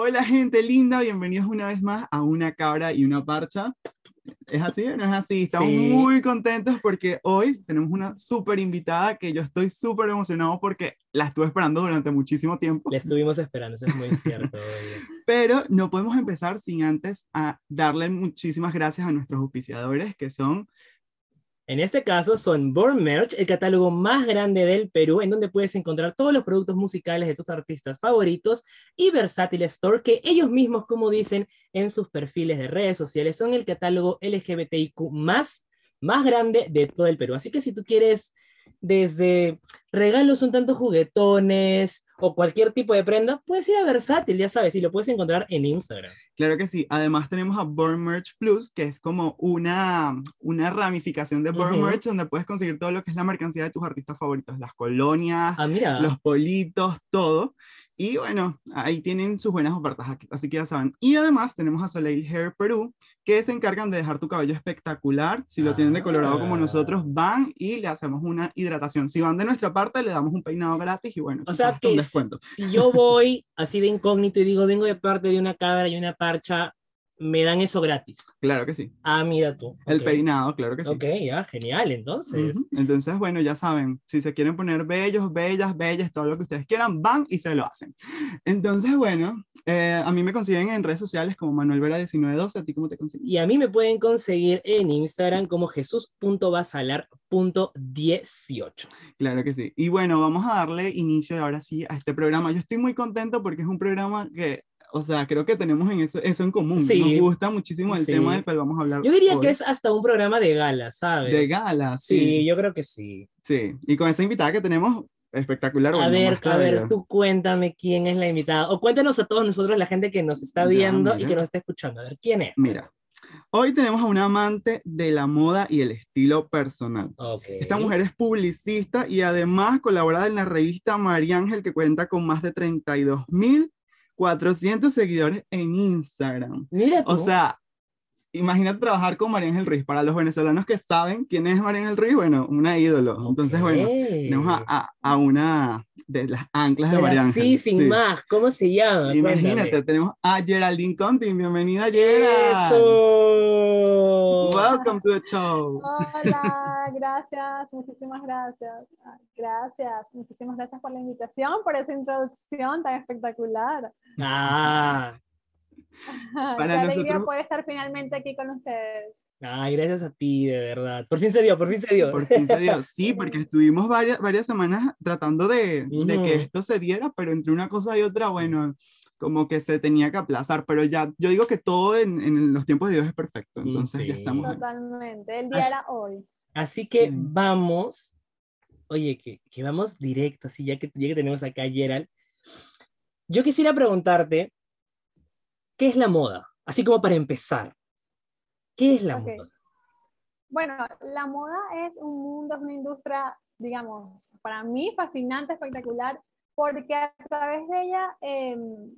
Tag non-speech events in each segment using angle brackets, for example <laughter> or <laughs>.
Hola gente linda, bienvenidos una vez más a Una Cabra y una Parcha. ¿Es así o no es así? Estamos Sí. muy contentos porque hoy tenemos una súper invitada que yo estoy súper emocionado porque la estuve esperando durante muchísimo tiempo. La estuvimos esperando, eso es muy cierto. <laughs> Pero no podemos empezar sin antes a darle muchísimas gracias a nuestros auspiciadores que son En este caso son Born Merch, el catálogo más grande del Perú, en donde puedes encontrar todos los productos musicales de tus artistas favoritos y Versátil Store, que ellos mismos, como dicen en sus perfiles de redes sociales, son el catálogo LGBTIQ más, más grande de todo el Perú. Así que si tú quieres desde regalos un tanto juguetones o cualquier tipo de prenda, puedes ir a Versátil, ya sabes, y lo puedes encontrar en Instagram. Claro que sí. Además tenemos a Born Merch Plus, que es como una, una ramificación de Born Ujú. Merch, donde puedes conseguir todo lo que es la mercancía de tus artistas favoritos, las colonias, Ah, los politos, todo. Y bueno, ahí tienen sus buenas ofertas, así que ya saben. Y además tenemos a Soleil Hair Perú, que se encargan de dejar tu cabello espectacular. Si lo tienen decolorado como Ah. nosotros, van y le hacemos una hidratación. Si van de nuestra parte, le damos un peinado gratis y bueno, O sea un descuento. si yo voy así de incógnito y digo, vengo de parte de una cabra y una parcha, me dan eso gratis. Claro que sí. Ah, mira tú. El ok. peinado, claro que sí. Ok, ya, genial, entonces. Entonces, bueno, ya saben, si se quieren poner bellos, bellas, bellas, todo lo que ustedes quieran, van y se lo hacen. Entonces, bueno, eh, a mí me consiguen en redes sociales como Manuel Vera 1912, ¿a ti cómo te consiguen? Y a mí me pueden conseguir en Instagram como jesús.basalar.18. Claro que sí. Y bueno, vamos a darle inicio ahora sí a este programa. Yo estoy muy contento porque es un programa que, o sea, creo que tenemos en eso, eso en común. Sí. Nos gusta muchísimo el Sí. tema del cual vamos a hablar. Yo diría hoy. que es hasta un programa de gala, ¿sabes? de gala, Sí, sí. yo creo que sí. Sí. Y con esta invitada que tenemos, espectacular. A ver, a ver, tú cuéntame quién es la invitada. O cuéntanos a todos nosotros, la gente que nos está Ya, viendo y mira. que nos está escuchando. A ver, ¿quién es? Mira, hoy tenemos a una amante de la moda y el estilo personal. Ok. Esta mujer es publicista y además colabora en la revista María Ángel que cuenta con más de 32.400 seguidores en Instagram. Mira tú. O sea, imagínate trabajar con María Ángel Ruiz. Para los venezolanos que saben quién es María Ángel Ruiz, bueno, una ídolo. Entonces, bueno, tenemos a, a- a una de las anclas de María Ángel. así, sin sí. más, ¿cómo se llama? Imagínate, Cuéntame. tenemos a Geraldine Conti. Bienvenida, Gerald. ¡Eso! Welcome to the show. Hola, gracias, muchísimas gracias. Gracias, muchísimas gracias por la invitación, por esa introducción tan espectacular. Ah, Para Qué nosotros- poder estar finalmente aquí con ustedes. ay, gracias a ti, de verdad. Por fin se dio, por fin se dio. Por 15 días. Sí, <laughs> porque estuvimos varias, varias semanas tratando de, de que esto se diera, pero entre una cosa y otra, bueno, como que se tenía que aplazar. Pero ya, yo digo que todo en, en los tiempos de Dios es perfecto. Mm, Entonces ya sí. estamos. ahí. Totalmente, el día Así- era hoy. Así que Sí. vamos, oye, que, que vamos directo, así ya que, ya que tenemos acá a Gerald. Yo quisiera preguntarte, ¿qué es la moda? Así como para empezar, ¿qué es la Ok. moda? Bueno, la moda es un mundo, es una industria, digamos, para mí fascinante, espectacular, porque a través de ella, em,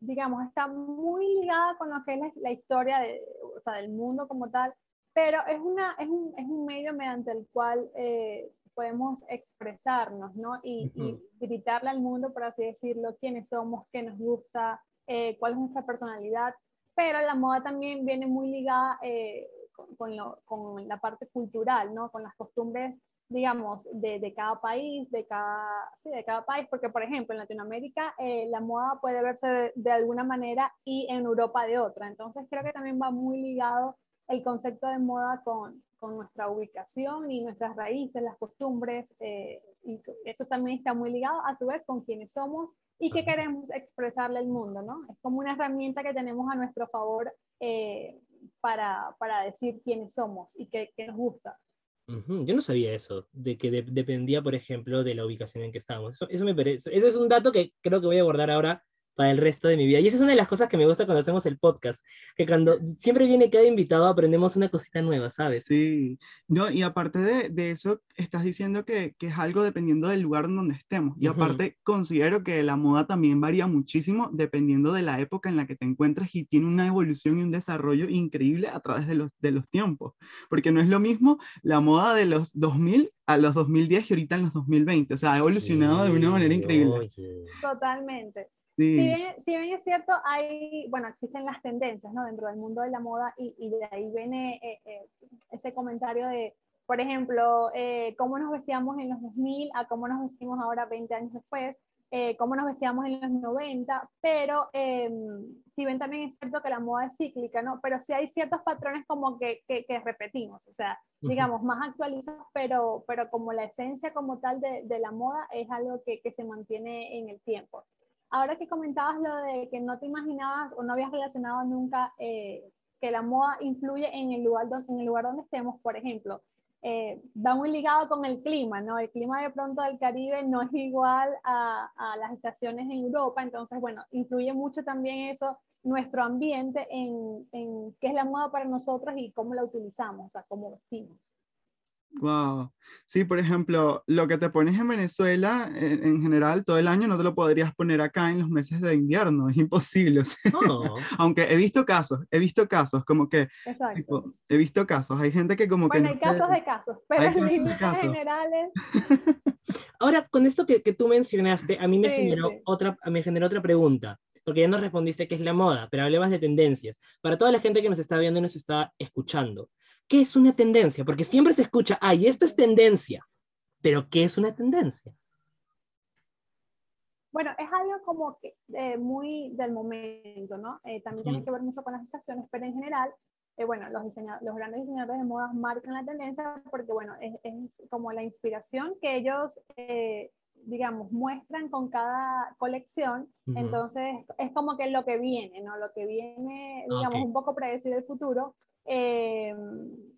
digamos, está muy ligada con lo que es la, la historia de, o sea, del mundo como tal, pero es, una, es, un, es un medio mediante el cual eh, podemos expresarnos, ¿no? Y, y Ujú. gritarle al mundo, por así decirlo, quiénes somos, qué nos gusta, eh, cuál es nuestra personalidad, pero la moda también viene muy ligada eh, con, con lo- con la parte cultural, ¿no? Con las costumbres, digamos, de, de cada país, de cada, sí, de cada país, porque por ejemplo en Latinoamérica eh, la moda puede verse de, de alguna manera y en Europa de otra, entonces creo que también va muy ligado el concepto de moda con, con nuestra ubicación y nuestras raíces, las costumbres, eh, y eso también está muy ligado a su vez con quienes somos y qué queremos expresarle al mundo, ¿no? Es como una herramienta que tenemos a nuestro favor eh, para, para decir quiénes somos y qué, qué nos gusta. Yo no sabía eso, de que de- dependía, por ejemplo, de la ubicación en que estábamos. Eso, eso me parece, es un dato que creo que voy a guardar ahora para el resto de mi vida. Y esa es una de las cosas que me gusta cuando hacemos el podcast, que cuando siempre viene cada invitado aprendemos una cosita nueva, ¿sabes? Sí, no, y aparte de, de eso, estás diciendo que, que es algo dependiendo del lugar en donde estemos. Y aparte, considero que la moda también varía muchísimo dependiendo de la época en la que te encuentras y tiene una evolución y un desarrollo increíble a través de los, de los tiempos. Porque no es lo mismo la moda de los 2000 a los 2010 y ahorita en los 2020. O sea, ha evolucionado de una manera Sí, increíble. oye. Totalmente. Si, bien, si, bien, es cierto, hay, bueno, existen las tendencias, ¿no? Dentro del mundo de la moda y, y de ahí viene eh, eh, ese comentario de, por ejemplo, eh, cómo nos vestíamos en los 2000 a cómo nos vestimos ahora 20 años después, eh, cómo nos vestíamos en los 90, pero si ven también es cierto que la moda es cíclica, ¿no? Pero sí hay ciertos patrones como que, que, repetimos, o sea, digamos, más actualizados, pero, pero como la esencia como tal de, de la moda es algo que, que, se mantiene en el tiempo. Ahora que comentabas lo de que no te imaginabas o no habías relacionado nunca eh, que la moda influye en el, lugar donde, en el lugar donde estemos, por ejemplo, eh, va muy ligado con el clima, ¿no? El clima de pronto del Caribe no es igual a, a, las estaciones en Europa, entonces, bueno, influye mucho también eso, nuestro ambiente en, en qué es la moda para nosotros y cómo la utilizamos, o sea, cómo vestimos. Wow. Sí, por ejemplo, lo que te pones en Venezuela, en, general, todo el año no te lo podrías poner acá en los meses de invierno, es imposible. Oh. <laughs> Aunque he visto casos, he visto casos, como que. Exacto. he visto casos, hay gente que como que. Bueno, hay casos de casos, pero en líneas generales. <laughs> Ahora, con esto que, que, tú mencionaste, a mí me, generó Otra, me generó otra pregunta porque ya nos respondiste qué es la moda, pero hablabas de tendencias. Para toda la gente que nos está viendo y nos está escuchando, ¿qué es una tendencia? Porque siempre se escucha, ay, esto es tendencia, pero ¿qué es una tendencia? Bueno, es algo como que eh, muy del momento, ¿no? Eh, también tiene que ver mucho con las estaciones, pero en general, eh, bueno, los, los grandes diseñadores de moda marcan la tendencia porque, bueno, es, es como la inspiración que ellos digamos, muestran con cada colección, entonces es como que lo que viene, ¿no? Lo que viene, ah, digamos, un poco predecir el futuro eh,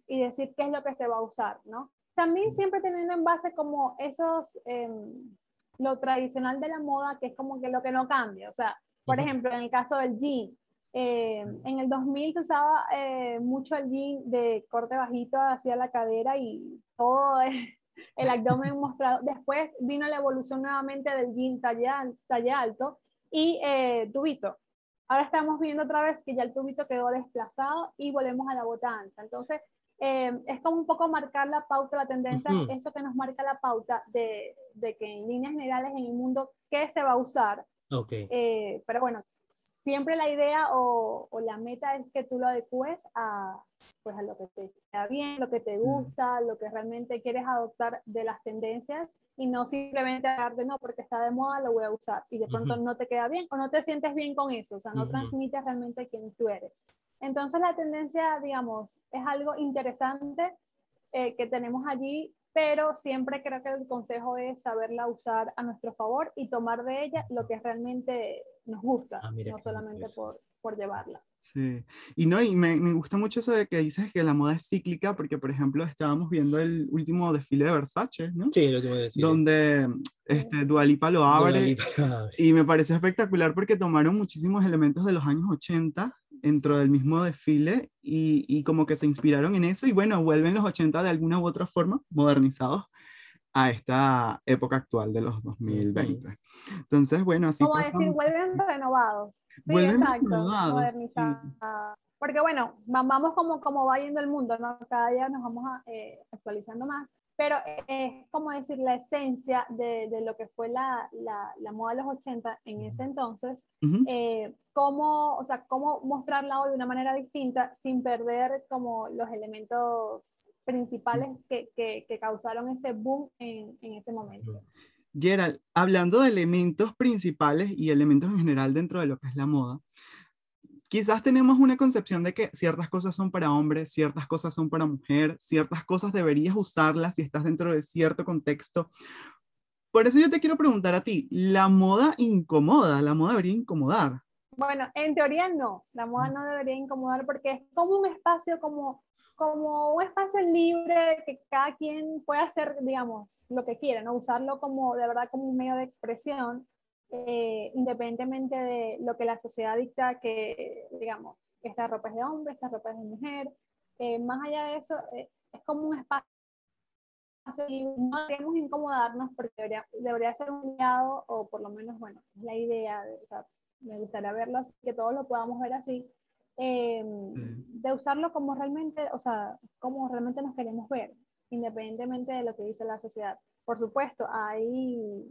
y decir qué es lo que se va a usar, ¿no? También siempre teniendo en base como esos, em, lo tradicional de la moda, que es como que lo que no cambia, o sea, por ejemplo, en el caso del jean, eh, en el 2000 se usaba eh, mucho el jean de corte bajito hacia la cadera y todo el <laughs> abdomen mostrado. Después vino la evolución nuevamente del jean talla, alto y eh, tubito. Ahora estamos viendo otra vez que ya el tubito quedó desplazado y volvemos a la bota ancha. Entonces, eh, es como un poco marcar la pauta, la tendencia, eso que nos marca la pauta de, de, que en líneas generales en el mundo, ¿qué se va a usar? Okay. Eh, pero bueno, siempre la idea o, la meta es que tú lo adecues a, pues a lo que te queda bien, lo que te gusta, lo que realmente quieres adoptar de las tendencias y no simplemente darte no porque está de moda lo voy a usar y de pronto no te queda bien o no te sientes bien con eso, o sea, no transmites realmente quién tú eres. Entonces la tendencia, digamos, es algo interesante eh, que tenemos allí pero siempre creo que el consejo es saberla usar a nuestro favor y tomar de ella lo que realmente nos gusta, ah, no solamente por, por, llevarla. Sí, y no, y me, me, gusta mucho eso de que dices que la moda es cíclica, porque por ejemplo estábamos viendo el último desfile de Versace, ¿no? Sí, el último desfile. Donde este, Dualipa lo abre, y me parece espectacular porque tomaron muchísimos elementos de los años 80 dentro del mismo desfile y, y, como que se inspiraron en eso y bueno, vuelven los 80 de alguna u otra forma, modernizados a esta época actual de los 2020. Entonces, bueno, así... Como decir, vuelven renovados. Sí, <laughs> vuelven exacto, renovados, modernizados. Porque bueno, vamos como, como va yendo el mundo, ¿no? Cada día nos vamos a, eh, actualizando más pero es como decir la esencia de, de lo que fue la, la, la, moda de los 80 en ese entonces, eh, cómo, o sea, cómo mostrarla hoy de una manera distinta sin perder como los elementos principales que, que, que causaron ese boom en, en ese momento. Gerald, hablando de elementos principales y elementos en general dentro de lo que es la moda, quizás tenemos una concepción de que ciertas cosas son para hombres, ciertas cosas son para mujer, ciertas cosas deberías usarlas si estás dentro de cierto contexto. Por eso yo te quiero preguntar a ti, ¿la moda incomoda? ¿La moda debería incomodar? Bueno, en teoría no, la moda no debería incomodar porque es como un espacio, como, como un espacio libre que cada quien puede hacer, digamos, lo que quiera, ¿no? Usarlo como, de verdad, como un medio de expresión eh, independientemente de lo que la sociedad dicta que, digamos, esta ropa es de hombre, esta ropa es de mujer. Eh, más allá de eso, eh, es como un espacio y no deberíamos incomodarnos porque debería, debería ser un aliado, o por lo menos, bueno, es la idea, de, o sea, me gustaría verlo así, que todos lo podamos ver así, de usarlo como realmente, o sea, como realmente nos queremos ver, independientemente de lo que dice la sociedad. Por supuesto, hay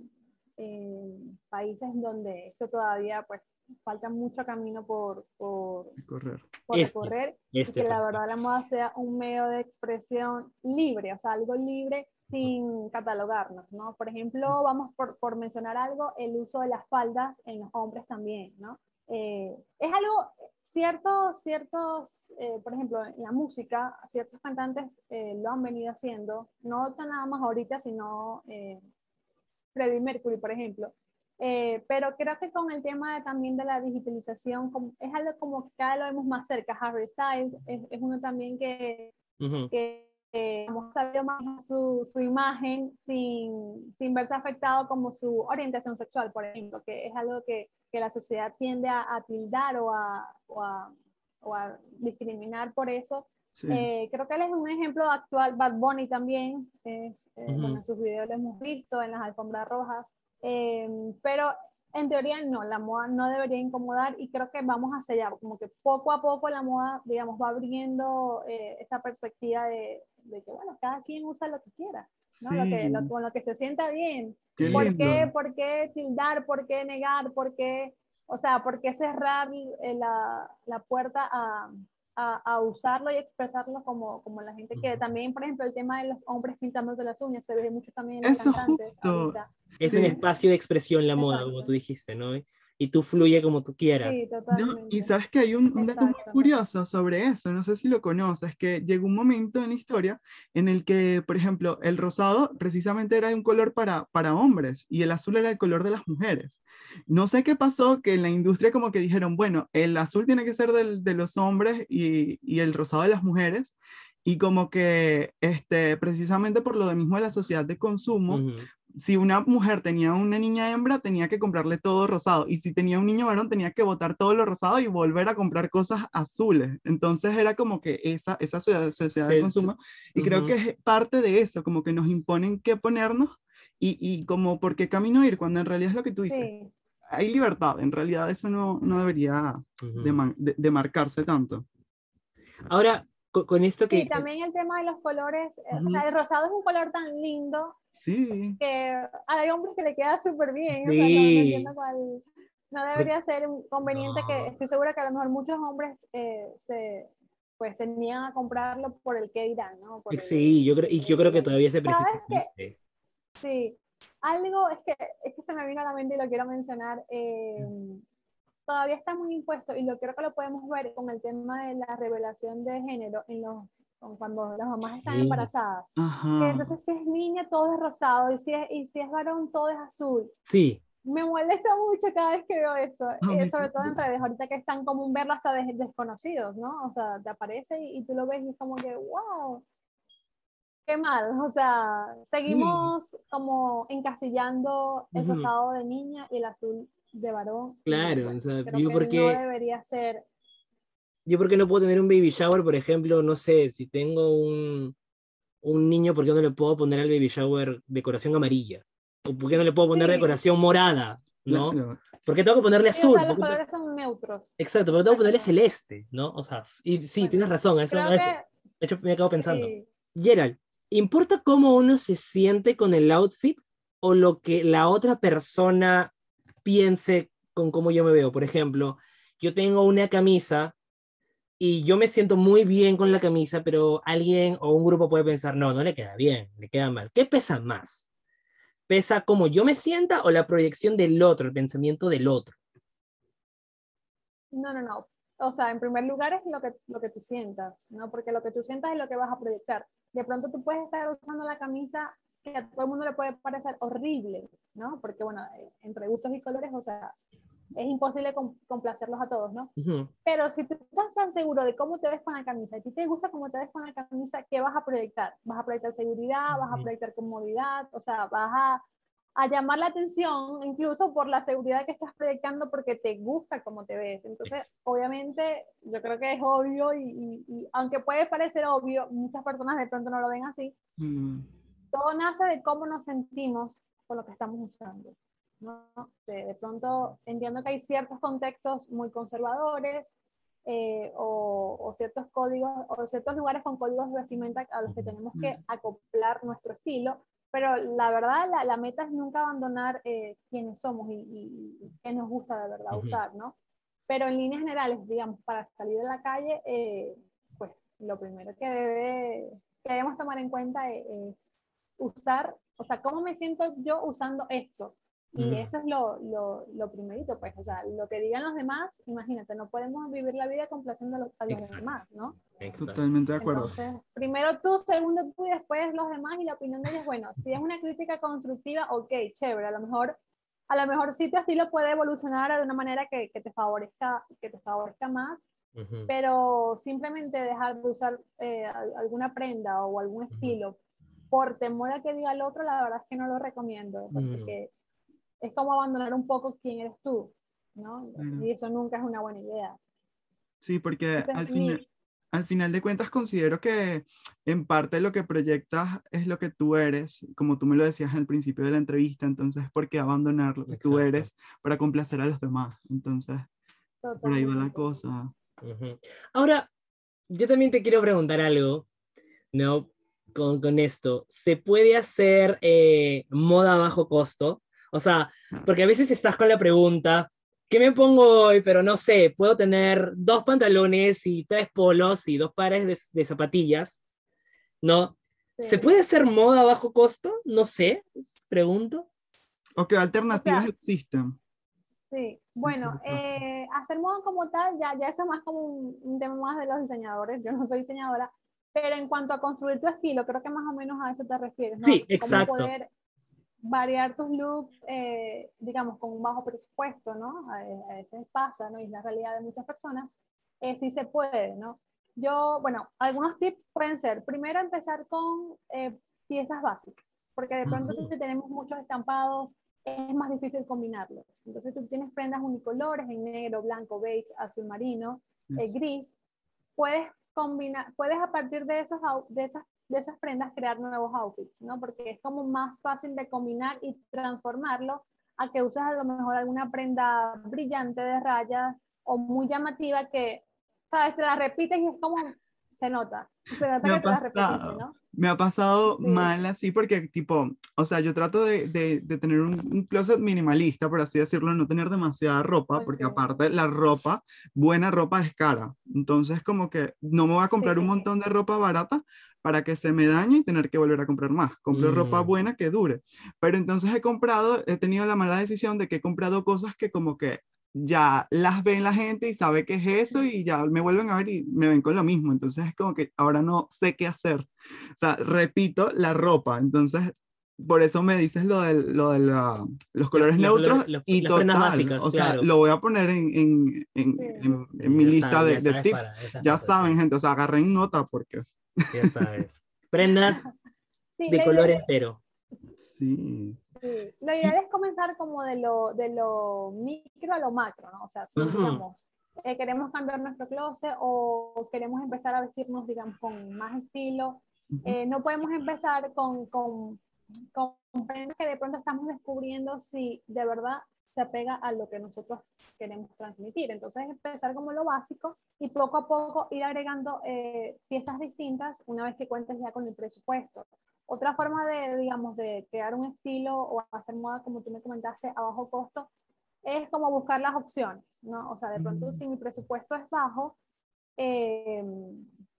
en países donde esto todavía pues falta mucho camino por, por, Correr. por Este, recorrer Este, y que la verdad la moda sea un medio de expresión libre, o sea, algo libre sin catalogarnos, ¿no? Por ejemplo, vamos por, por mencionar algo, el uso de las faldas en los hombres también, ¿no? Eh, es algo, cierto, ciertos, eh, por ejemplo, en la música, ciertos cantantes eh, lo han venido haciendo, no tan nada más ahorita, sino eh, Freddie Mercury, por ejemplo. Eh, pero creo que con el tema también de la digitalización, es algo como que cada vez lo vemos más cerca. Harry Styles es, es uno también que, ujú. que eh, hemos sabido manejar su, su imagen sin, sin verse afectado como su orientación sexual, por ejemplo, que es algo que, que la sociedad tiende a, a tildar o a, o, a, o a discriminar por eso. Sí. Eh, creo que él es un ejemplo actual, Bad Bunny también, es, eh, Ujú. bueno, en sus videos lo hemos visto, en las alfombras rojas, eh, pero en teoría no, la moda no debería incomodar y creo que vamos hacia allá, como que poco a poco la moda, digamos, va abriendo eh, esta perspectiva de, de que, bueno, cada quien usa lo que quiera, ¿no? Lo que, lo- Sí. con lo que se sienta bien. Qué ¿Por lindo. qué, ¿Por qué tildar? ¿Por qué negar? ¿Por qué, o sea, por qué cerrar eh, la, la puerta a, a, a usarlo y expresarlo como, como la gente que Ujú. también, por ejemplo, el tema de los hombres pintándose las uñas se ve mucho también en los Eso cantantes justo. Es Sí. un espacio de expresión la moda, como Exacto. tú dijiste, ¿no? Y tú fluye como tú quieras. Sí, No, y sabes que hay un, un dato muy curioso sobre eso, no sé si lo conoces, que llegó un momento en la historia en el que, por ejemplo, el rosado precisamente era un color para, para hombres y el azul era el color de las mujeres. No sé qué pasó, que en la industria como que dijeron, bueno, el azul tiene que ser del- de los hombres y, y el rosado de las mujeres. Y como que, este, precisamente por lo de mismo de la sociedad de consumo, Ujú. Si una mujer tenía una niña hembra, tenía que comprarle todo rosado. Y si tenía un niño varón, tenía que botar todo lo rosado y volver a comprar cosas azules. Entonces era como que esa, esa sociedad, sociedad Sí, de consumo. Y creo ujú. que es parte de eso, como que nos imponen qué ponernos y, y como por qué camino ir, cuando en realidad es lo que tú dices. Sí, Hay libertad, en realidad eso no, no debería Ujú. de, man- de- de marcarse tanto. Ahora, co- con, esto que... sí, también el tema de los colores, o sea, el rosado es un color tan lindo Sí, que hay hombres que le queda súper bien, o sea, no- no, Sí. entiendo cuál, no debería ser conveniente No. que estoy segura que a lo mejor muchos hombres eh, se, pues, se niegan a comprarlo por el que dirán, ¿no? Por el- Sí, yo creo, y yo creo que todavía ese ¿Sabes prejuicio qué? existe. Sí, algo es que, es que se me vino a la mente y lo quiero mencionar. eh, todavía está muy impuesto y lo creo que lo podemos ver con el tema de la revelación de género en los, cuando las mamás están Sí. embarazadas. Ajá. entonces si es niña todo es rosado y si es, y si es varón todo es azul. Sí, Me molesta mucho cada vez que veo eso, A eh, sobre todo en redes, ahorita que es tan común verlo hasta de desconocidos, ¿no? O sea, te aparece y, y tú lo ves y es como que, wow, qué mal, <laughs> o sea, seguimos como encasillando el Ujú. rosado de niña y el azul de varón. Claro, bueno, o sea, creo yo que porque- no debería ser, yo porque no puedo tener un baby shower, por ejemplo, no sé, si tengo un, un niño, ¿por qué no le puedo poner al baby shower decoración amarilla? ¿O por qué no le puedo poner Sí. decoración morada? ¿no? Claro. ¿Por qué tengo que ponerle sí, o azul? sea, los ¿Por qué te- colores son neutros. Exacto, porque tengo que ponerle celeste, ¿no? O sea, y sí, Bueno, tienes razón, eso, Creo eso- que, de hecho me acabo pensando. sí. Gerald, ¿importa cómo uno se siente con el outfit o lo que la otra persona piense con cómo yo me veo? Por ejemplo, yo tengo una camisa y yo me siento muy bien con la camisa, pero alguien o un grupo puede pensar, no, no le queda bien, le queda mal. ¿Qué pesa más? ¿Pesa cómo yo me sienta o la proyección del otro, el pensamiento del otro? No, no, no. O sea, en primer lugar es lo que, lo que tú sientas, ¿no? Porque lo que tú sientas es lo que vas a proyectar. De pronto tú puedes estar usando la camisa que a todo el mundo le puede parecer horrible, ¿no? Porque, bueno, eh, entre gustos y colores, o sea, es imposible com- complacerlos a todos, ¿no? Ujú, Pero si tú estás tan seguro de cómo te ves con la camisa, y a ti te gusta cómo te ves con la camisa, ¿qué vas a proyectar? Vas a proyectar seguridad, vas a proyectar comodidad, o sea, vas a, a llamar la atención incluso por la seguridad que estás proyectando porque te gusta cómo te ves. Entonces, obviamente, yo creo que es obvio y, y- y aunque puede parecer obvio, muchas personas de pronto no lo ven así, Mm, todo nace de cómo nos sentimos con lo que estamos usando. ¿no? De, de pronto entiendo que hay ciertos contextos muy conservadores eh, o, o ciertos códigos o ciertos lugares con códigos de vestimenta a los que tenemos que acoplar nuestro estilo, pero la verdad, la, la meta es nunca abandonar eh, quienes somos y, y, qué nos gusta de verdad usar, ¿no? Pero en líneas generales, digamos, para salir de la calle, eh, pues lo primero que, debe, que debemos tomar en cuenta es, es, usar, o sea, ¿cómo me siento yo usando esto? Y eso es lo, lo, lo, primerito, pues, o sea, lo que digan los demás, imagínate, no podemos vivir la vida complaciendo a los, a los demás, ¿no? Totalmente de acuerdo. Entonces, primero tú, segundo tú y después los demás y la opinión de ellos, bueno, si es una crítica constructiva, ok, chévere, a lo mejor, a lo mejor sí tu estilo puede evolucionar de una manera que, que te favorezca, que te favorezca más, uh -huh. pero simplemente dejar de usar eh, alguna prenda o algún uh -huh. Por temor a que diga el otro, la verdad es que no lo recomiendo, porque es como abandonar un poco quién eres tú, ¿no? Mm. Y eso nunca es una buena idea. Sí, porque Entonces, al, final, mi... al final de cuentas considero que en parte lo que proyectas es lo que tú eres, como tú me lo decías al principio de la entrevista, entonces, ¿por qué abandonar lo que Exacto. tú eres para complacer a los demás? Entonces, Totalmente. por ahí va la cosa. Uh -huh. Ahora, yo también te quiero preguntar algo, ¿no? Con, con esto, ¿se puede hacer eh, moda a bajo costo? O sea, porque a veces estás con la pregunta, ¿qué me pongo hoy? Pero no sé, puedo tener dos pantalones y tres polos y dos pares de, de zapatillas, ¿no? Sí. ¿Se puede hacer moda a bajo costo? No sé, pregunto. ¿O qué alternativas o sea, existen? Sí, bueno, eh, hacer moda como tal, ya, ya eso es más como un, un, tema más de los diseñadores, yo no soy diseñadora, pero en cuanto a construir tu estilo, creo que más o menos a eso te refieres, ¿no? Sí, exacto. Como poder variar tus looks, eh, digamos, con un bajo presupuesto, ¿no? A, veces pasa, ¿no? Y es la realidad de muchas personas, eh, sí se puede, ¿no? Yo, bueno, algunos tips pueden ser, primero empezar con eh, piezas básicas, porque de pronto uh -huh. si tenemos muchos estampados, es más difícil combinarlos. Entonces tú tienes prendas unicolores en negro, blanco, beige, azul marino, yes. gris, puedes puedes a partir de, esos, de esas de esas prendas crear nuevos outfits, ¿no? Porque es como más fácil de combinar y transformarlo a que uses a lo mejor alguna prenda brillante de rayas o muy llamativa que, ¿sabes? Te la repites y es como, se nota. Se nota me que te repetiste, ¿no? Me ha pasado sí. mal así porque, tipo, o sea, yo trato de, de, de tener un, un, closet minimalista, por así decirlo, no tener demasiada ropa, okay. porque aparte la ropa, buena ropa es cara. Entonces, como que no me voy a comprar sí. un montón de ropa barata para que se me dañe y tener que volver a comprar más. Compro mm. ropa buena que dure. Pero entonces he comprado, he tenido la mala decisión de que he comprado cosas que como que ya las ven la gente y sabe qué es eso y ya me vuelven a ver y me ven con lo mismo. Entonces es como que ahora no sé qué hacer. O sea, repito la ropa. Entonces, por eso me dices lo de, lo de la, los colores los, neutros los, los, y total. Básicas, o sea, claro. lo voy a poner en, en, en, en, mi lista sabes, de, de tips. Para, ya saben, gente, o sea, agarren nota porque... Ya sabes. <laughs> Prendas sí, de color idea, entero. Sí. Sí. Lo ideal es comenzar como de lo, de lo micro a lo macro, ¿no? O sea, si uh -huh. digamos, eh, queremos cambiar nuestro closet o queremos empezar a vestirnos, digamos, con más estilo, uh -huh. eh, no podemos empezar con, con, con prendas que de pronto estamos descubriendo si de verdad se apega a lo que nosotros queremos transmitir. Entonces, empezar como lo básico y poco a poco ir agregando eh, piezas distintas una vez que cuentes ya con el presupuesto. Otra forma de, digamos, de crear un estilo o hacer moda, como tú me comentaste, a bajo costo, es como buscar las opciones, ¿no? O sea, de pronto, si mi presupuesto es bajo, eh,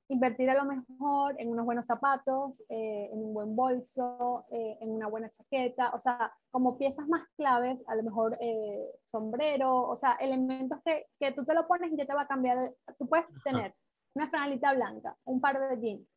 invertir a lo mejor en unos buenos zapatos, eh, en un buen bolso, eh, en una buena chaqueta, o sea, como piezas más claves, a lo mejor eh, sombrero, o sea, elementos que, que, tú te lo pones y ya te va a cambiar. Tú puedes tener una franelita blanca, un par de jeans,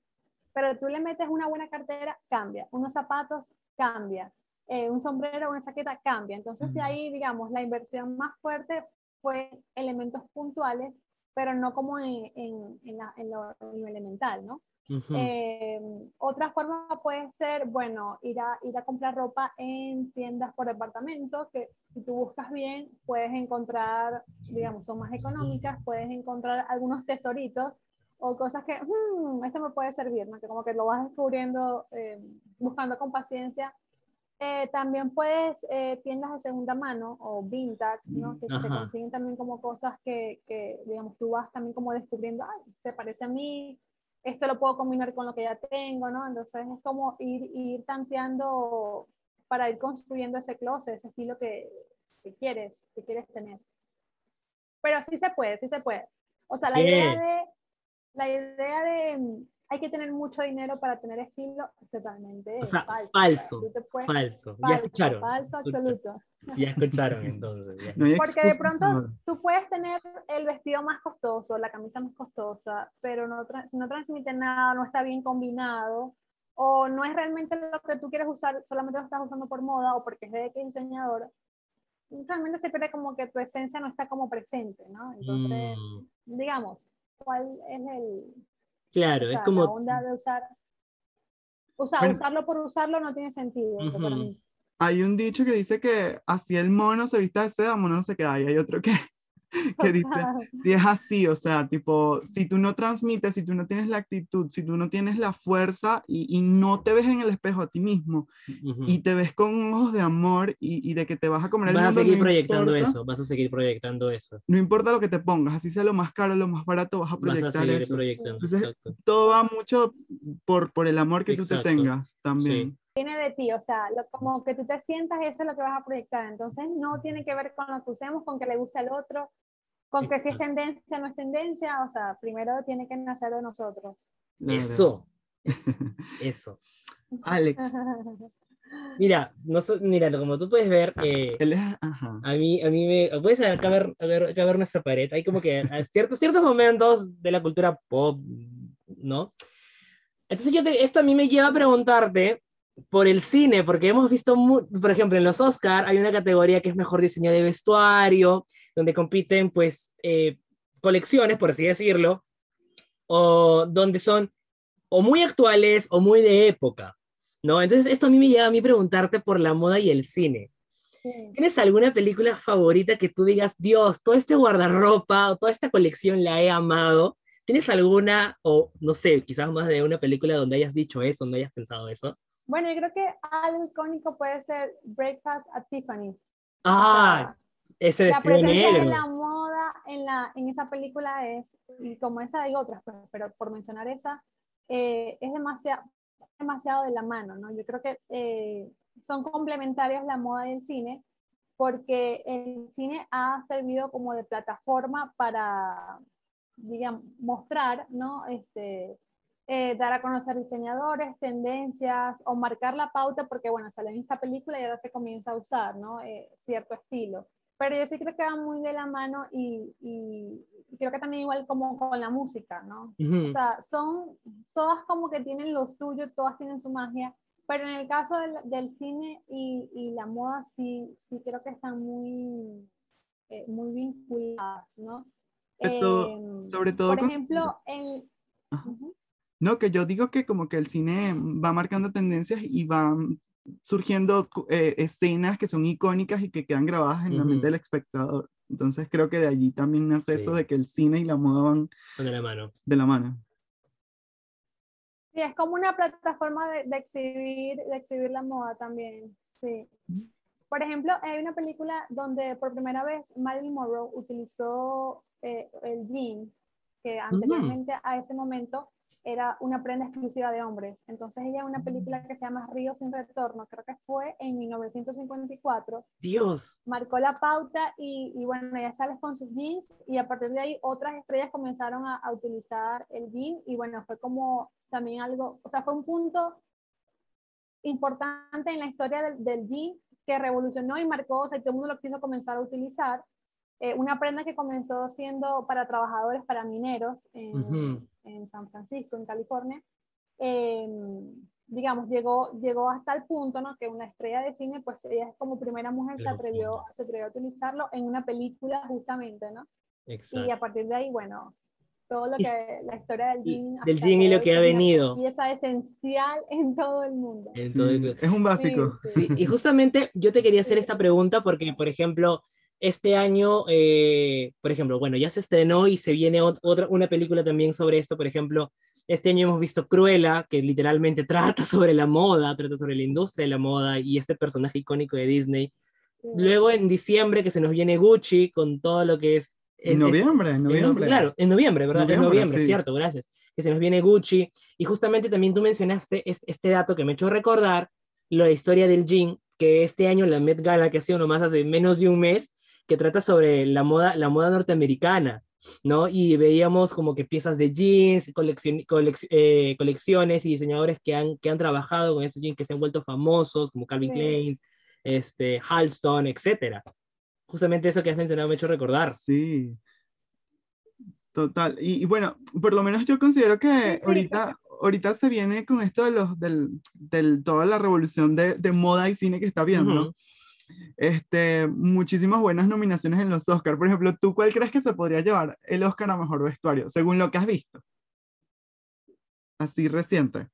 pero tú le metes una buena cartera, cambia, unos zapatos, cambia, eh, un sombrero, una chaqueta, cambia. Entonces, de ahí, digamos, la inversión más fuerte fue elementos puntuales pero no como en, en, en, la, en lo, lo, elemental, ¿no? Uh -huh. eh, otra forma puede ser, bueno, ir a, ir a comprar ropa en tiendas por departamento, que si tú buscas bien, puedes encontrar, digamos, son más económicas, puedes encontrar algunos tesoritos o cosas que, hmm, esto me puede servir, ¿no? Que como que lo vas descubriendo, eh, buscando con paciencia eh, también puedes, eh, tiendas de segunda mano o vintage, ¿no? Que Ajá. se consiguen también como cosas que, que, digamos, tú vas también como descubriendo, ay, se parece a mí, esto lo puedo combinar con lo que ya tengo, ¿no? Entonces es como ir, ir tanteando para ir construyendo ese closet, ese estilo que, que quieres, que quieres tener. Pero sí se puede, sí se puede. O sea, la idea de, la idea de hay que tener mucho dinero para tener estilo, totalmente o sea, falso. Falso, Ya escucharon. Falso absoluto. Ya escucharon entonces. Porque de pronto tú puedes tener el vestido más costoso, la camisa más costosa, pero no, si no transmite nada, no está bien combinado, o no es realmente lo que tú quieres usar, solamente lo estás usando por moda o porque es de X diseñador, realmente se pierde como que tu esencia no está como presente, ¿no? Entonces, mm. digamos, ¿cuál es el, Claro, es como... La onda de usar... usarlo por usarlo no tiene sentido para mí. Hay un dicho que dice que así el mono se vista de seda, mono no se queda. Y hay otro que <laughs> que dice, si es así, o sea, tipo, si tú no transmites, si tú no tienes la actitud, si tú no tienes la fuerza y, y no te ves en el espejo a ti mismo y te ves con ojos de amor y, y, de que te vas a comer el Vas a seguir proyectando eso, vas a seguir proyectando eso. No importa lo que te pongas, así sea lo más caro, lo más barato, vas a proyectar vas a seguir eso. Proyectando, Entonces, todo va mucho por, por el amor que tú te tengas también. Sí viene de ti, o sea, lo, como que tú te sientas, eso es lo que vas a proyectar. Entonces, no tiene que ver con lo que usemos, con que le guste al otro, con que si es tendencia no es tendencia, o sea, primero tiene que nacer de nosotros. Eso, eso. <laughs> Alex. <laughs> Mira, no mira, como tú puedes ver, eh, a mí, a mí me, puedes acá ver, a ver, ver nuestra pared, hay como que a ciertos, ciertos momentos de la cultura pop, ¿no? Entonces yo esto a mí me lleva a preguntarte por el cine, porque hemos visto, por ejemplo, en los Oscar hay una categoría que es mejor diseño de vestuario, donde compiten pues eh, colecciones, por así decirlo, o donde son o muy actuales o muy de época, ¿no? Entonces esto a mí me lleva a mí preguntarte por la moda y el cine. ¿Tienes alguna película favorita que tú digas, Dios, todo este guardarropa o toda esta colección la he amado? ¿Tienes alguna, o no sé, quizás más de una película donde hayas dicho eso, donde hayas pensado eso? Bueno, yo creo que algo icónico puede ser Breakfast at Tiffany's. Ah, ese vestido la negro. de la moda en, la, en esa película es, y como esa hay otras, pues, pero, por mencionar esa, eh, es demasiado, demasiado de la mano, ¿no? Yo creo que eh, son complementarias la moda y el cine, porque el cine ha servido como de plataforma para, digamos, mostrar, ¿no? Este, eh, dar a conocer diseñadores, tendencias o marcar la pauta porque, bueno, sale en esta película y ahora se comienza a usar, ¿no? Eh, cierto estilo. Pero yo sí creo que va muy de la mano y, y creo que también igual como con la música, ¿no? O sea, son todas como que tienen lo suyo, todas tienen su magia, pero en el caso del, del cine y, y, la moda sí, sí creo que están muy, eh, muy vinculadas, ¿no? sobre todo, por ejemplo, en... No, que yo digo que como que el cine va marcando tendencias y van surgiendo eh, escenas que son icónicas y que quedan grabadas en la mente del espectador. Entonces creo que de allí también nace eso de que el cine y la moda van de la mano. De la mano. Sí, es como una plataforma de, exhibir, de exhibir la moda también. Sí. Por ejemplo, hay una película donde por primera vez Marilyn Monroe utilizó eh, el jean, que anteriormente a ese momento era una prenda exclusiva de hombres. Entonces ella una película que se llama Río sin retorno, creo que fue en 1954. Dios. Marcó la pauta y, y bueno, ella sale con sus jeans y a partir de ahí otras estrellas comenzaron a, utilizar el jean y bueno, fue como también algo, o sea, fue un punto importante en la historia del, del jean que revolucionó y marcó, o sea, todo el mundo lo quiso comenzar a utilizar. Eh, una prenda que comenzó siendo para trabajadores, para mineros en, en San Francisco, en California, em, digamos, llegó, llegó hasta el punto ¿no? que una estrella de cine, pues ella como primera mujer se atrevió, se atrevió a utilizarlo en una película justamente, ¿no? Y a partir de ahí, bueno, todo lo que la historia del jean. Del jean y lo que ha venido. Y esa esencial en todo el mundo. Es un básico. Sí, y justamente yo te quería hacer esta pregunta porque, por ejemplo, este año, eh, por ejemplo, bueno, ya se estrenó y se viene otra, una película también sobre esto, por ejemplo, este año hemos visto Cruella, que literalmente <laughs> trata sobre la moda, trata sobre la industria de la moda y este personaje icónico de Disney. Luego en diciembre que se nos viene Gucci con todo lo que es... en noviembre, en noviembre. claro, en noviembre, ¿verdad? en noviembre, cierto, gracias. que se nos viene Gucci. Y justamente también tú mencionaste este dato que me ha hecho recordar la historia del jean, que este año la Met Gala, que ha sido nomás hace menos de un mes, que trata sobre la moda, la moda norteamericana. ¿no? Y veíamos como que piezas de jeans, eh, colecciones y diseñadores que han, que han trabajado con estos jeans que se han vuelto famosos, como Calvin Klein, este, Halston, etc. Justamente eso que has mencionado me ha hecho recordar. Sí. Total. Y, bueno, por lo menos yo considero que ahorita, ahorita se viene con esto de los, del, del toda la revolución de, de, moda y cine que está viendo. Este, muchísimas buenas nominaciones en los Oscars. Por ejemplo, ¿tú cuál crees que se podría llevar el Oscar a Mejor Vestuario, según lo que has visto? Así reciente.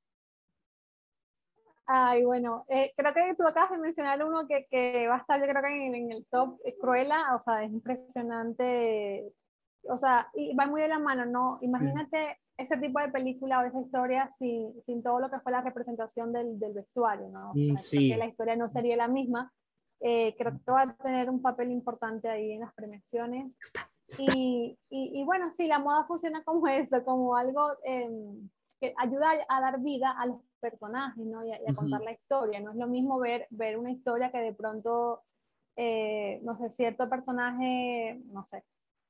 Ay, bueno, eh, creo que tú acabas de mencionar uno que, que va a estar, yo creo que en, el top, eh, Cruella, o sea, es impresionante, o sea, y va muy de la mano, ¿no? Imagínate ese tipo de película o esa historia sin, sin todo lo que fue la representación del, del vestuario, ¿no? Mm, sí. Que la historia no sería la misma. Eh, creo que va a tener un papel importante ahí en las premiaciones. Y, y, bueno, sí, la moda funciona como <laughs> eso, como algo em, que ayuda a dar vida a los personajes, ¿no? Y a, contar la historia. No es lo mismo ver, ver una historia que de pronto, eh, no sé, cierto personaje, no sé,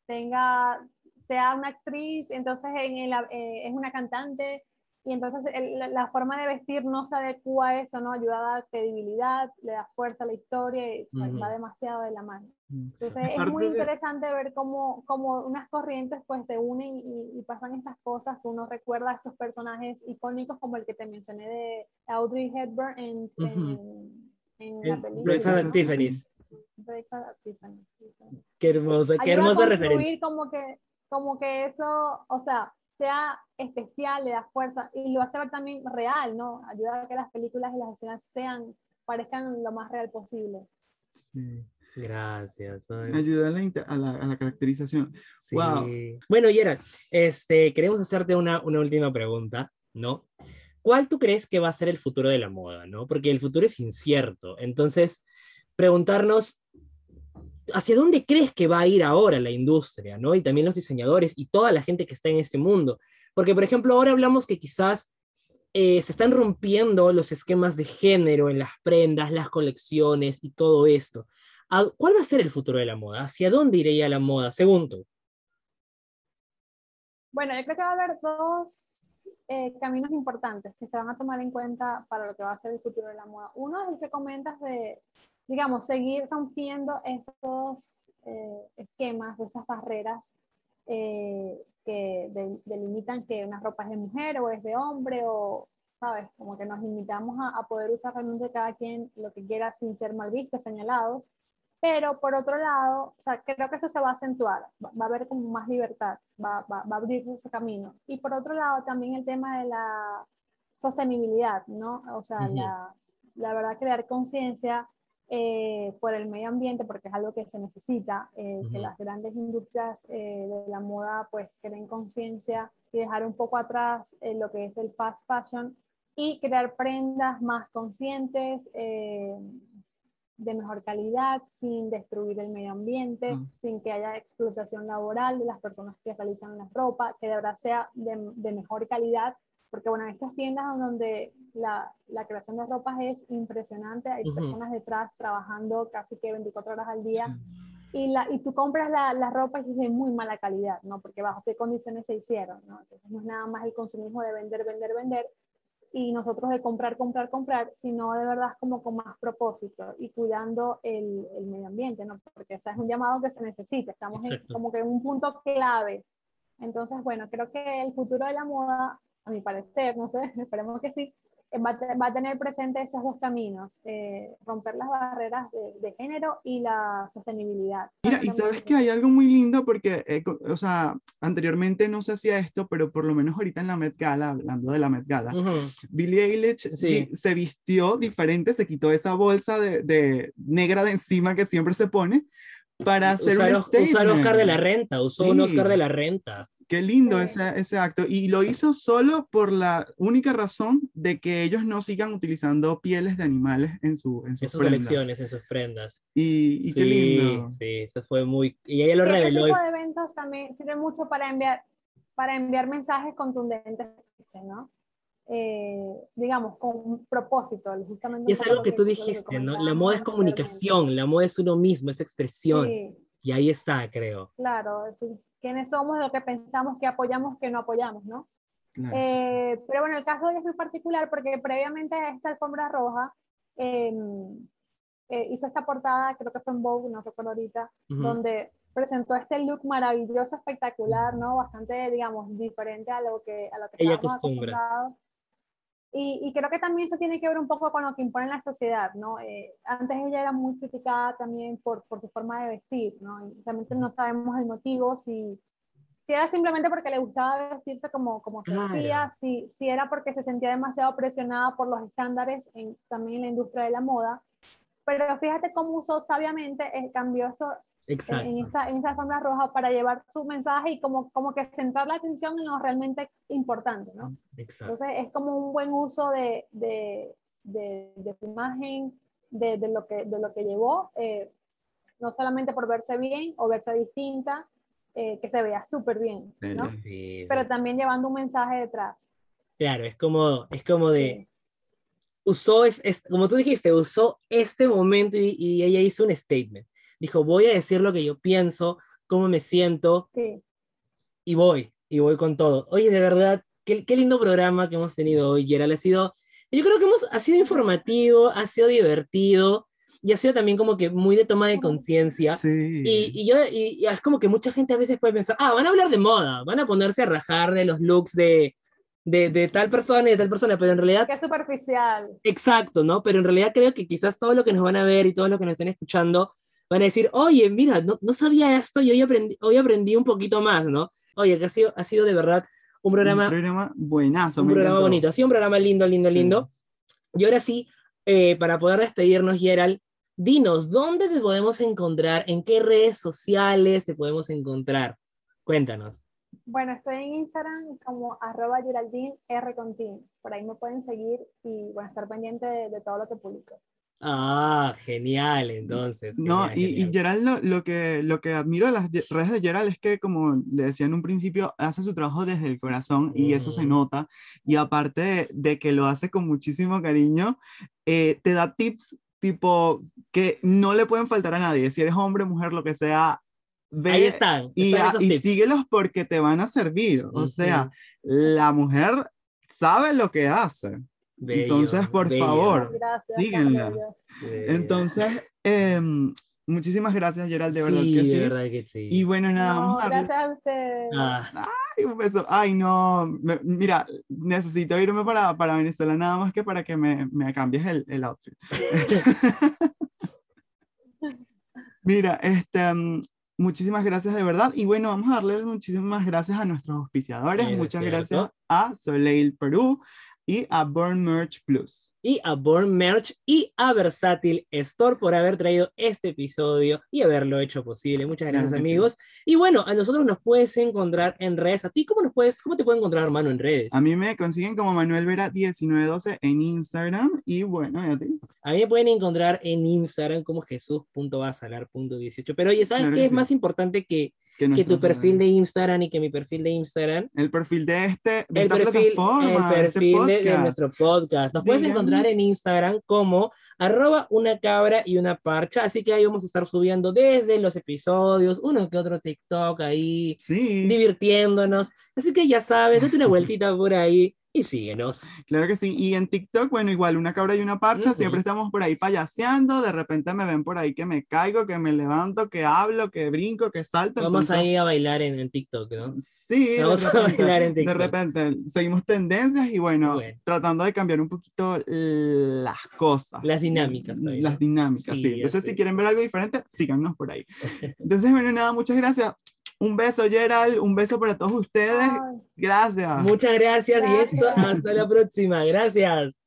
tenga, sea una actriz, entonces en el, eh, es una cantante, y entonces la, forma de vestir no se adecua a eso, ¿no? Ayuda a dar credibilidad, le da fuerza a la historia y va demasiado de la mano. Mm, entonces es muy interesante ver cómo, cómo, unas corrientes pues se unen y, pasan estas cosas que uno recuerda a estos personajes icónicos como el que te mencioné de Audrey Hepburn en, en, la película. Breakfast at Tiffany's. Qué hermosa, qué hermosa referencia. Como que, como que eso, o sea, sea especial, le da fuerza y lo hace ver también real, ¿no? Ayuda a que las películas y las escenas sean, parezcan lo más real posible. Sí. Gracias. Ayuda a la, a la, caracterización. Sí. Wow. Bueno, Yera, este, queremos hacerte una, una última pregunta, ¿no? ¿Cuál tú crees que va a ser el futuro de la moda, ¿no? Porque el futuro es incierto. Entonces, preguntarnos, ¿hacia dónde crees que va a ir ahora la industria, ¿no? Y también los diseñadores y toda la gente que está en este mundo. Porque, por ejemplo, ahora hablamos que quizás eh, se están rompiendo los esquemas de género en las prendas, las colecciones y todo esto. ¿Cuál va a ser el futuro de la moda? ¿Hacia dónde iría la moda, según tú? Bueno, yo creo que va a haber dos eh, caminos importantes que se van a tomar en cuenta para lo que va a ser el futuro de la moda. Uno es el que comentas de digamos, seguir rompiendo esos eh, esquemas, esas barreras eh, que delimitan que una ropa es de mujer o es de hombre o, ¿sabes? Como que nos limitamos a, poder usar realmente cada quien lo que quiera sin ser mal vistos, señalados. Pero por otro lado, o sea, creo que eso se va a acentuar, va, a haber como más libertad, va, va, va a abrirse ese camino. Y por otro lado, también el tema de la sostenibilidad, ¿no? O sea, la, la verdad, crear conciencia eh, por el medio ambiente, porque es algo que se necesita, eh, que las grandes industrias eh, de la moda pues creen conciencia y dejar un poco atrás lo que es el fast fashion y crear prendas más conscientes, de mejor calidad, sin destruir el medio ambiente, sin que haya explotación laboral de las personas que realizan la ropa, que de verdad sea de, de mejor calidad porque bueno, en estas tiendas donde la, la creación de ropas es impresionante, hay personas detrás trabajando casi que 24 horas al día y, la, y tú compras la, la, ropa y es de muy mala calidad, ¿no? Porque bajo qué condiciones se hicieron, ¿no? Entonces no es nada más el consumismo de vender, vender, vender y nosotros de comprar, comprar, comprar, sino de verdad como con más propósito y cuidando el, el medio ambiente, ¿no? Porque o sea, es un llamado que se necesita, estamos en, como que en un punto clave. Entonces, bueno, creo que el futuro de la moda a mi parecer, no sé, <laughs> esperemos que sí, eh, va, a tener presente esos dos caminos, eh, romper las barreras de, género y la sostenibilidad. Mira, y sabes que hay algo muy lindo porque, eh, o sea, anteriormente no se hacía esto, pero por lo menos ahorita en la Met Gala, hablando de la Met Gala, Billie Eilish se vistió diferente, se quitó esa bolsa de, de, negra de encima que siempre se pone para hacer un Usar Oscar de la renta, usó un Oscar de la renta. Qué lindo ese, ese, acto. Y lo hizo solo por la única razón de que ellos no sigan utilizando pieles de animales en, su, en sus, colecciones, en sus prendas. Y, qué lindo. Sí, eso fue muy... Y ella lo reveló. Este tipo de eventos también sirve mucho para enviar para enviar mensajes contundentes, ¿no? Eh, digamos, con un propósito, justamente. Y es algo que tú dijiste, ¿no? La moda es comunicación, la moda es uno mismo, es expresión. Y ahí está, creo. Claro, es decir, quiénes somos, lo que pensamos, que apoyamos, que no apoyamos, ¿no? Eh, pero bueno, el caso de ella es muy particular porque previamente a esta alfombra roja em, eh, hizo esta portada, creo que fue en Vogue, no recuerdo ahorita, donde presentó este look maravilloso, espectacular, ¿no? Bastante, digamos, diferente a lo que, a lo que ella acostumbra. Y, y, creo que también eso tiene que ver un poco con lo que impone la sociedad, ¿no? Eh, antes ella era muy criticada también por, por su forma de vestir, ¿no? Y realmente no sabemos el motivo, si, si era simplemente porque le gustaba vestirse como, como se vestía, si, si era porque se sentía demasiado presionada por los estándares en, también en la industria de la moda. Pero fíjate cómo usó sabiamente, eh, cambió eso en esta, en esta alfombra roja para llevar su mensaje y como, como que centrar la atención en lo realmente importante, ¿no? Entonces es como un buen uso de, de, de, de su imagen, de, de, lo que, de lo que llevó, eh, no solamente por verse bien o verse distinta, eh, que se vea súper bien, ¿no? Pero también llevando un mensaje detrás. Claro, es como, es como de... Usó, es, como tú dijiste, usó este momento y, y ella hizo un statement dijo, voy a decir lo que yo pienso, cómo me siento, y voy, y voy con todo. Oye, de verdad, qué, qué, lindo programa que hemos tenido hoy, Gerald. Ha sido, yo creo que hemos, ha sido informativo, ha sido divertido, y ha sido también como que muy de toma de conciencia. Sí. Y, y, yo, y, es como que mucha gente a veces puede pensar, ah, van a hablar de moda, van a ponerse a rajar de los looks de, de, de, tal persona y de tal persona, pero en realidad... Qué superficial. Exacto, ¿no? Pero en realidad creo que quizás todo lo que nos van a ver y todo lo que nos estén escuchando van a decir, oye, mira, no, no sabía esto y hoy aprendí, hoy aprendí un poquito más, ¿no? Oye, que ha sido, ha sido de verdad un programa... Un programa buenazo. Un programa bonito, ha sido un programa lindo, lindo, lindo. Y ahora sí, eh, para poder despedirnos, Gerald, dinos, ¿dónde te podemos encontrar? ¿En qué redes sociales te podemos encontrar? Cuéntanos. Bueno, estoy en Instagram como arroba Geraldine R. Por ahí me pueden seguir y bueno, estar pendiente de, de todo lo que publico. Ah, genial, entonces. no, y, y, Gerald lo, que, lo que admiro de las redes de Gerald es que, como le decía en un principio, hace su trabajo desde el corazón y eso se nota. Y aparte de, que lo hace con muchísimo cariño, eh, te da tips tipo que no le pueden faltar a nadie. Si eres hombre, mujer, lo que sea, Ve Ahí están. Y, y, síguelos porque te van a servir. O sea, la mujer sabe lo que hace. Entonces, por favor, síguenla. Entonces, em, muchísimas gracias, Gerald, de verdad que sí. Verdad que sí. Y bueno, nada, más. Gracias a usted. Ah. Ay, un beso. Ay, no. mira, necesito irme para, para, Venezuela nada más que para que me, me cambies el, el outfit. <laughs> mira, este, em, muchísimas gracias de verdad. Y bueno, vamos a darle muchísimas gracias a nuestros auspiciadores. Muchas gracias a Soleil Perú, y a Burn Merch Plus. Y a Burn Merch y a Versátil Store por haber traído este episodio y haberlo hecho posible. Muchas gracias, amigos. Y bueno, a nosotros nos puedes encontrar en redes. ¿A ti cómo, nos puedes, cómo te pueden encontrar, hermano, en redes? A mí me consiguen como Manuel Vera 1912 en Instagram. Y bueno, ¿y a ti? A mí me pueden encontrar en Instagram como jesús.basalar.18. Pero oye, ¿sabes qué es más importante que que, tu perfil de Instagram y que mi perfil de Instagram. El perfil de este, de el perfil, El este perfil de, nuestro podcast. Nos puedes encontrar en Instagram como arroba una cabra y una parcha. Así que ahí vamos a estar subiendo desde los episodios, uno que otro TikTok ahí, divirtiéndonos. Así que ya sabes, date una <laughs> vueltita por ahí y síguenos. Claro que sí. Y en TikTok, bueno, igual una cabra y una parcha, siempre estamos por ahí payaseando, de repente me ven por ahí que me caigo, que me levanto, que hablo, que brinco, que salto. Vamos a ir a bailar en, TikTok, ¿no? Sí, vamos a bailar en TikTok. De repente seguimos tendencias y bueno, tratando de cambiar un poquito las cosas. Las dinámicas. Las dinámicas, sí. Entonces, si quieren ver algo diferente, síganos por ahí. <laughs> Entonces, bueno, nada, muchas gracias. Un beso, Gerald. Un beso para todos ustedes. Gracias. Muchas gracias, y esto hasta la próxima. Gracias.